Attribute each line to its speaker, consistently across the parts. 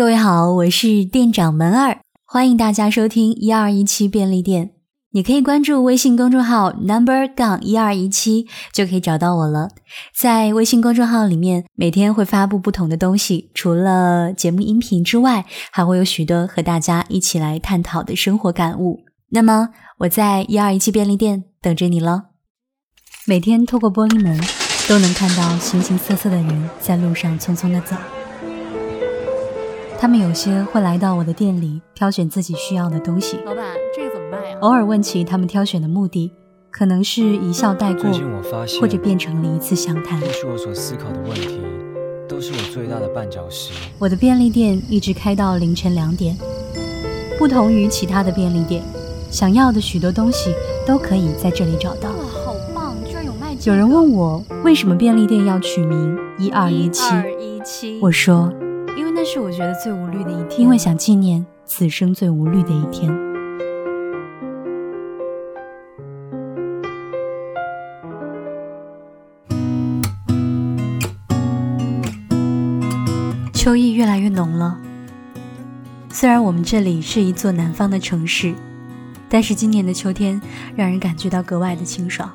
Speaker 1: 各位好，我是店长门儿，欢迎大家收听一二一七便利店。你可以关注微信公众号 number 杠一二一七，就可以找到我了。在微信公众号里面，每天会发布不同的东西，除了节目音频之外，还会有许多和大家一起来探讨的生活感悟。那么我在一二一七便利店等着你了。每天透过玻璃门，都能看到形形色色的人在路上匆匆的走。他们有些会来到我的店里挑选自己需要的东西。
Speaker 2: 老板，这个怎么卖呀？
Speaker 1: 偶尔问起他们挑选的目的，可能是一笑带过，或者变成了一次详谈。
Speaker 3: 或许我所思考的问题，都是我最大的绊脚石。
Speaker 1: 我的便利店一直开到凌晨两点，不同于其他的便利店，想要的许多东西都可以在这里找到。
Speaker 2: 哇，好棒！居然有卖。
Speaker 1: 有人问我为什么便利店要取名一二一七？
Speaker 2: 一七。
Speaker 1: 我说。
Speaker 2: 是我觉得最无虑的一天，
Speaker 1: 因为想纪念此生最无虑的一天。秋意越来越浓了。虽然我们这里是一座南方的城市，但是今年的秋天让人感觉到格外的清爽。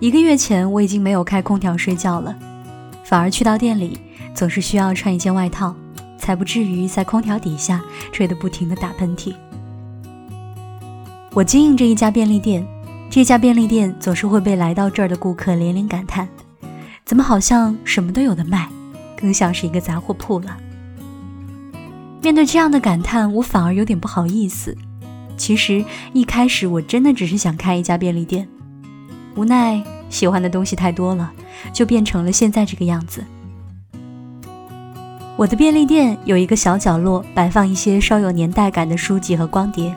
Speaker 1: 一个月前我已经没有开空调睡觉了，反而去到店里。总是需要穿一件外套，才不至于在空调底下吹得不停的打喷嚏。我经营着一家便利店，这家便利店总是会被来到这儿的顾客连连感叹：怎么好像什么都有的卖，更像是一个杂货铺了。面对这样的感叹，我反而有点不好意思。其实一开始我真的只是想开一家便利店，无奈喜欢的东西太多了，就变成了现在这个样子。我的便利店有一个小角落，摆放一些稍有年代感的书籍和光碟。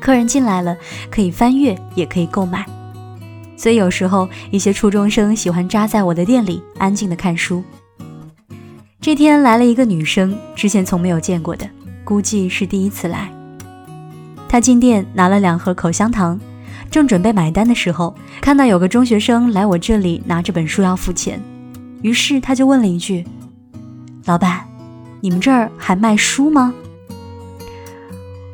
Speaker 1: 客人进来了，可以翻阅，也可以购买。所以有时候一些初中生喜欢扎在我的店里，安静的看书。这天来了一个女生，之前从没有见过的，估计是第一次来。她进店拿了两盒口香糖，正准备买单的时候，看到有个中学生来我这里拿着本书要付钱，于是她就问了一句。老板，你们这儿还卖书吗？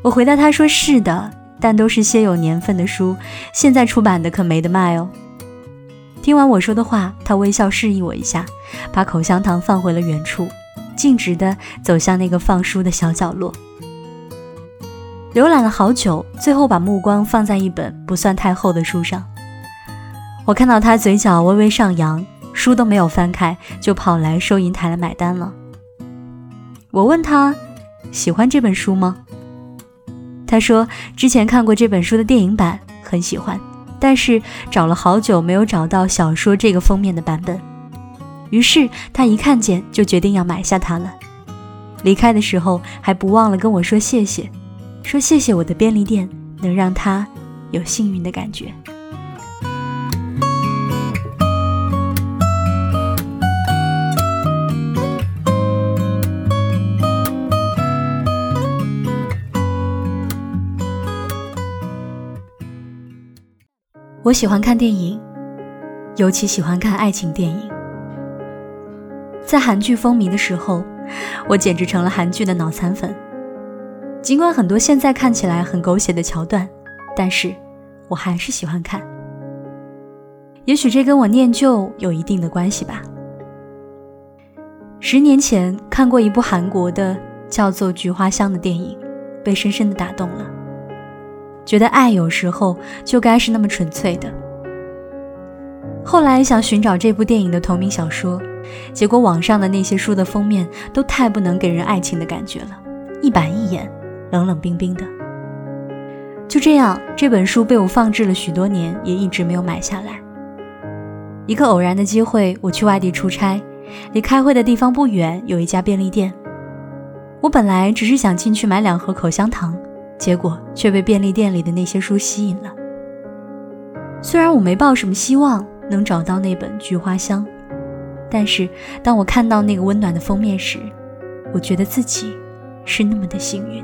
Speaker 1: 我回答他说是的，但都是些有年份的书，现在出版的可没得卖哦。听完我说的话，他微笑示意我一下，把口香糖放回了原处，径直的走向那个放书的小角落。浏览了好久，最后把目光放在一本不算太厚的书上。我看到他嘴角微微上扬，书都没有翻开，就跑来收银台来买单了。我问他喜欢这本书吗？他说之前看过这本书的电影版，很喜欢，但是找了好久没有找到小说这个封面的版本。于是他一看见就决定要买下它了。离开的时候还不忘了跟我说谢谢，说谢谢我的便利店能让他有幸运的感觉。我喜欢看电影，尤其喜欢看爱情电影。在韩剧风靡的时候，我简直成了韩剧的脑残粉。尽管很多现在看起来很狗血的桥段，但是我还是喜欢看。也许这跟我念旧有一定的关系吧。十年前看过一部韩国的叫做《菊花香》的电影，被深深的打动了。觉得爱有时候就该是那么纯粹的。后来想寻找这部电影的同名小说，结果网上的那些书的封面都太不能给人爱情的感觉了，一板一眼，冷冷冰冰的。就这样，这本书被我放置了许多年，也一直没有买下来。一个偶然的机会，我去外地出差，离开会的地方不远有一家便利店，我本来只是想进去买两盒口香糖。结果却被便利店里的那些书吸引了。虽然我没抱什么希望能找到那本《菊花香》，但是当我看到那个温暖的封面时，我觉得自己是那么的幸运。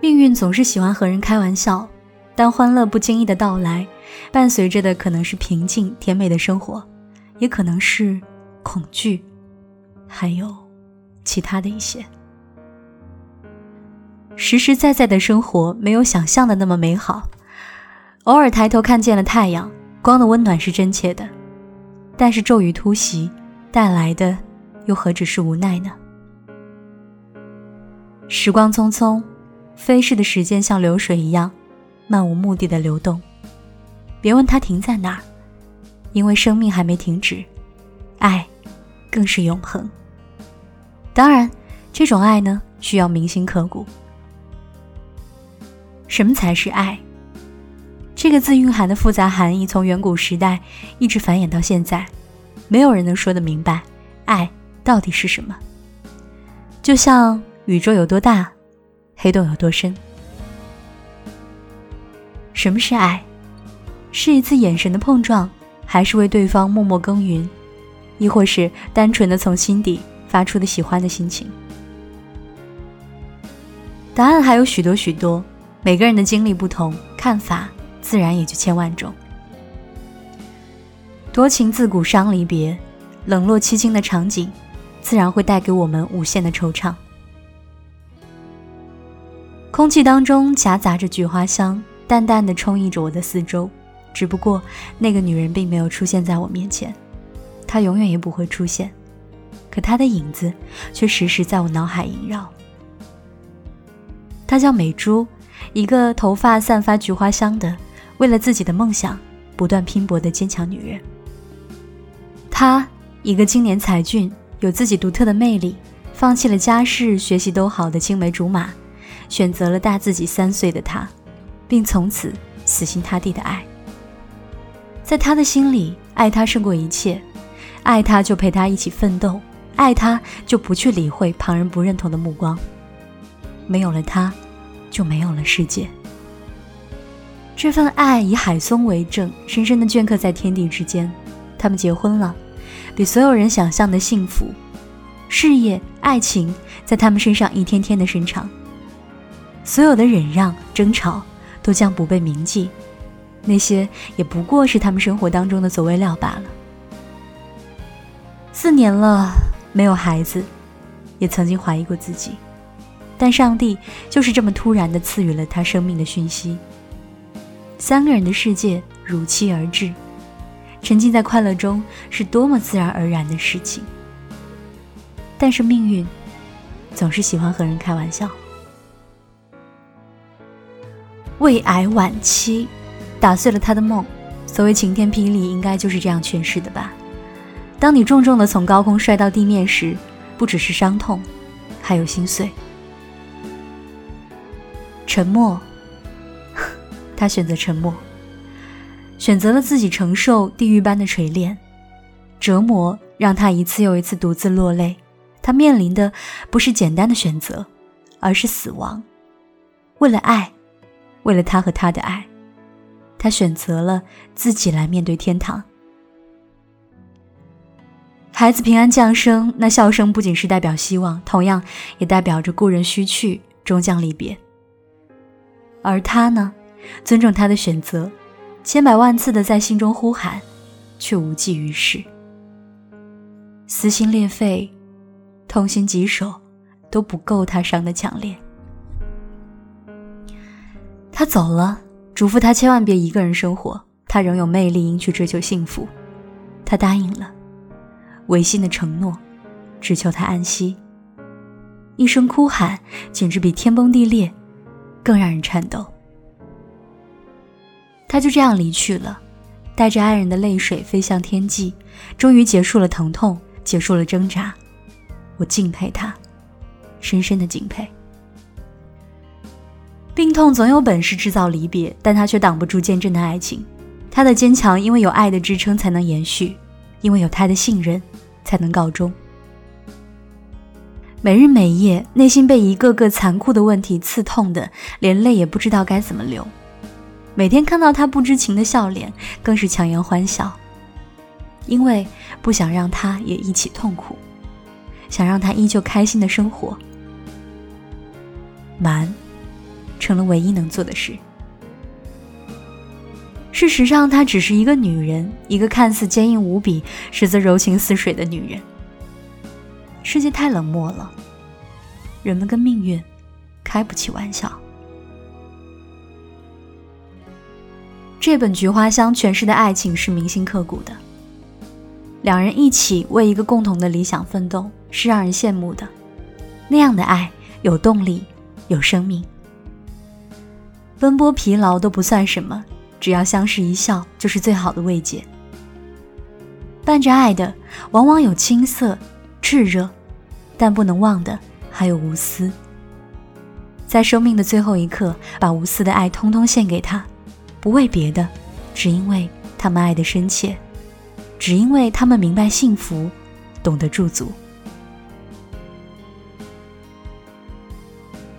Speaker 1: 命运总是喜欢和人开玩笑，当欢乐不经意的到来，伴随着的可能是平静甜美的生活，也可能是恐惧，还有其他的一些。实实在在的生活没有想象的那么美好。偶尔抬头看见了太阳，光的温暖是真切的，但是骤雨突袭带来的又何止是无奈呢？时光匆匆，飞逝的时间像流水一样，漫无目的的流动。别问它停在哪儿，因为生命还没停止，爱更是永恒。当然，这种爱呢，需要铭心刻骨。什么才是爱？这个字蕴含的复杂含义，从远古时代一直繁衍到现在，没有人能说得明白，爱到底是什么。就像宇宙有多大，黑洞有多深。什么是爱？是一次眼神的碰撞，还是为对方默默耕耘，亦或是单纯的从心底发出的喜欢的心情？答案还有许多许多，每个人的经历不同，看法。自然也就千万种。多情自古伤离别，冷落凄清的场景，自然会带给我们无限的惆怅。空气当中夹杂着菊花香，淡淡的充溢着我的四周。只不过那个女人并没有出现在我面前，她永远也不会出现。可她的影子却时时在我脑海萦绕。她叫美珠，一个头发散发菊花香的。为了自己的梦想不断拼搏的坚强女人，她一个青年才俊，有自己独特的魅力，放弃了家世、学习都好的青梅竹马，选择了大自己三岁的他，并从此死心塌地的爱。在他的心里，爱他胜过一切，爱他就陪他一起奋斗，爱他就不去理会旁人不认同的目光。没有了他，就没有了世界。这份爱以海松为证，深深的镌刻在天地之间。他们结婚了，比所有人想象的幸福。事业、爱情在他们身上一天天的伸长。所有的忍让、争吵都将不被铭记，那些也不过是他们生活当中的佐味料罢了。四年了，没有孩子，也曾经怀疑过自己，但上帝就是这么突然的赐予了他生命的讯息。三个人的世界如期而至，沉浸在快乐中是多么自然而然的事情。但是命运总是喜欢和人开玩笑。胃癌晚期，打碎了他的梦。所谓晴天霹雳，应该就是这样诠释的吧？当你重重的从高空摔到地面时，不只是伤痛，还有心碎。沉默。他选择沉默，选择了自己承受地狱般的锤炼、折磨，让他一次又一次独自落泪。他面临的不是简单的选择，而是死亡。为了爱，为了他和他的爱，他选择了自己来面对天堂。孩子平安降生，那笑声不仅是代表希望，同样也代表着故人须去，终将离别。而他呢？尊重他的选择，千百万次的在心中呼喊，却无济于事。撕心裂肺、痛心疾首，都不够他伤的强烈。他走了，嘱咐他千万别一个人生活。他仍有魅力，应去追求幸福。他答应了，违心的承诺，只求他安息。一声哭喊，简直比天崩地裂更让人颤抖。他就这样离去了，带着爱人的泪水飞向天际，终于结束了疼痛，结束了挣扎。我敬佩他，深深的敬佩。病痛总有本事制造离别，但他却挡不住坚贞的爱情。他的坚强，因为有爱的支撑才能延续，因为有他的信任才能告终。每日每夜，内心被一个个残酷的问题刺痛的，连泪也不知道该怎么流。每天看到他不知情的笑脸，更是强颜欢笑，因为不想让他也一起痛苦，想让他依旧开心的生活。瞒，成了唯一能做的事。事实上，她只是一个女人，一个看似坚硬无比，实则柔情似水的女人。世界太冷漠了，人们跟命运开不起玩笑。这本《菊花香》诠释的爱情是铭心刻骨的。两人一起为一个共同的理想奋斗，是让人羡慕的。那样的爱有动力，有生命。奔波疲劳都不算什么，只要相视一笑，就是最好的慰藉。伴着爱的，往往有青涩、炽热，但不能忘的还有无私。在生命的最后一刻，把无私的爱通通献给他。不为别的，只因为他们爱的深切，只因为他们明白幸福，懂得驻足。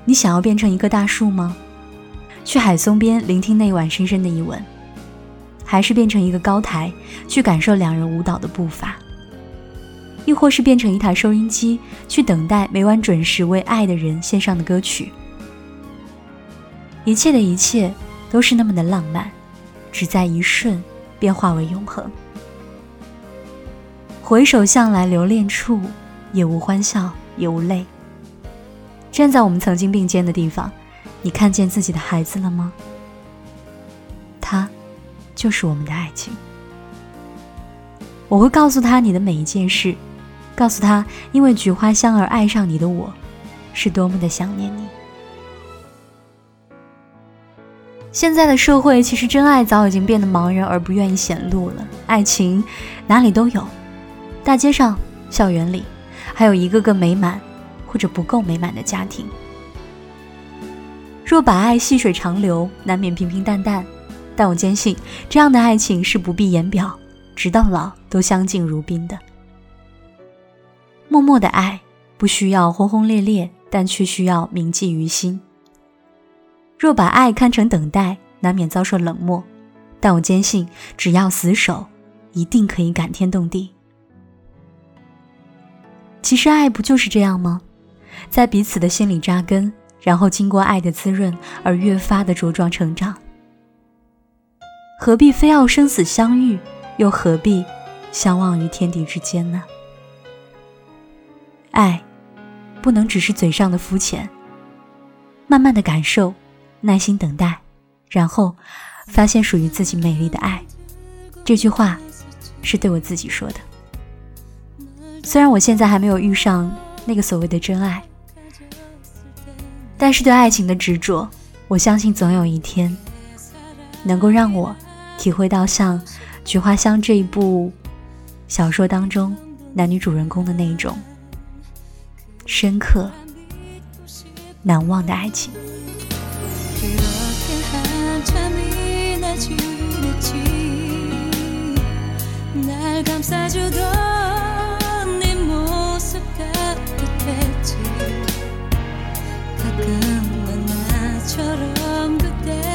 Speaker 1: 你想要变成一棵大树吗？去海松边聆听那晚深深的一吻，还是变成一个高台，去感受两人舞蹈的步伐？亦或是变成一台收音机，去等待每晚准时为爱的人献上的歌曲？一切的一切。都是那么的浪漫，只在一瞬便化为永恒。回首向来留恋处，也无欢笑，也无泪。站在我们曾经并肩的地方，你看见自己的孩子了吗？他，就是我们的爱情。我会告诉他你的每一件事，告诉他因为菊花香而爱上你的我，是多么的想念你。现在的社会，其实真爱早已经变得茫然而不愿意显露了。爱情哪里都有，大街上、校园里，还有一个个美满或者不够美满的家庭。若把爱细水长流，难免平平淡淡。但我坚信，这样的爱情是不必言表，直到老都相敬如宾的。默默的爱，不需要轰轰烈烈，但却需要铭记于心。若把爱看成等待，难免遭受冷漠。但我坚信，只要死守，一定可以感天动地。其实爱不就是这样吗？在彼此的心里扎根，然后经过爱的滋润而越发的茁壮成长。何必非要生死相遇，又何必相忘于天地之间呢？爱，不能只是嘴上的肤浅，慢慢的感受。耐心等待，然后发现属于自己美丽的爱。这句话是对我自己说的。虽然我现在还没有遇上那个所谓的真爱，但是对爱情的执着，我相信总有一天能够让我体会到像《菊花香》这一部小说当中男女主人公的那一种深刻难忘的爱情。 감싸주던 네 모습 따뜻했지 가끔 넌 나처럼 그댈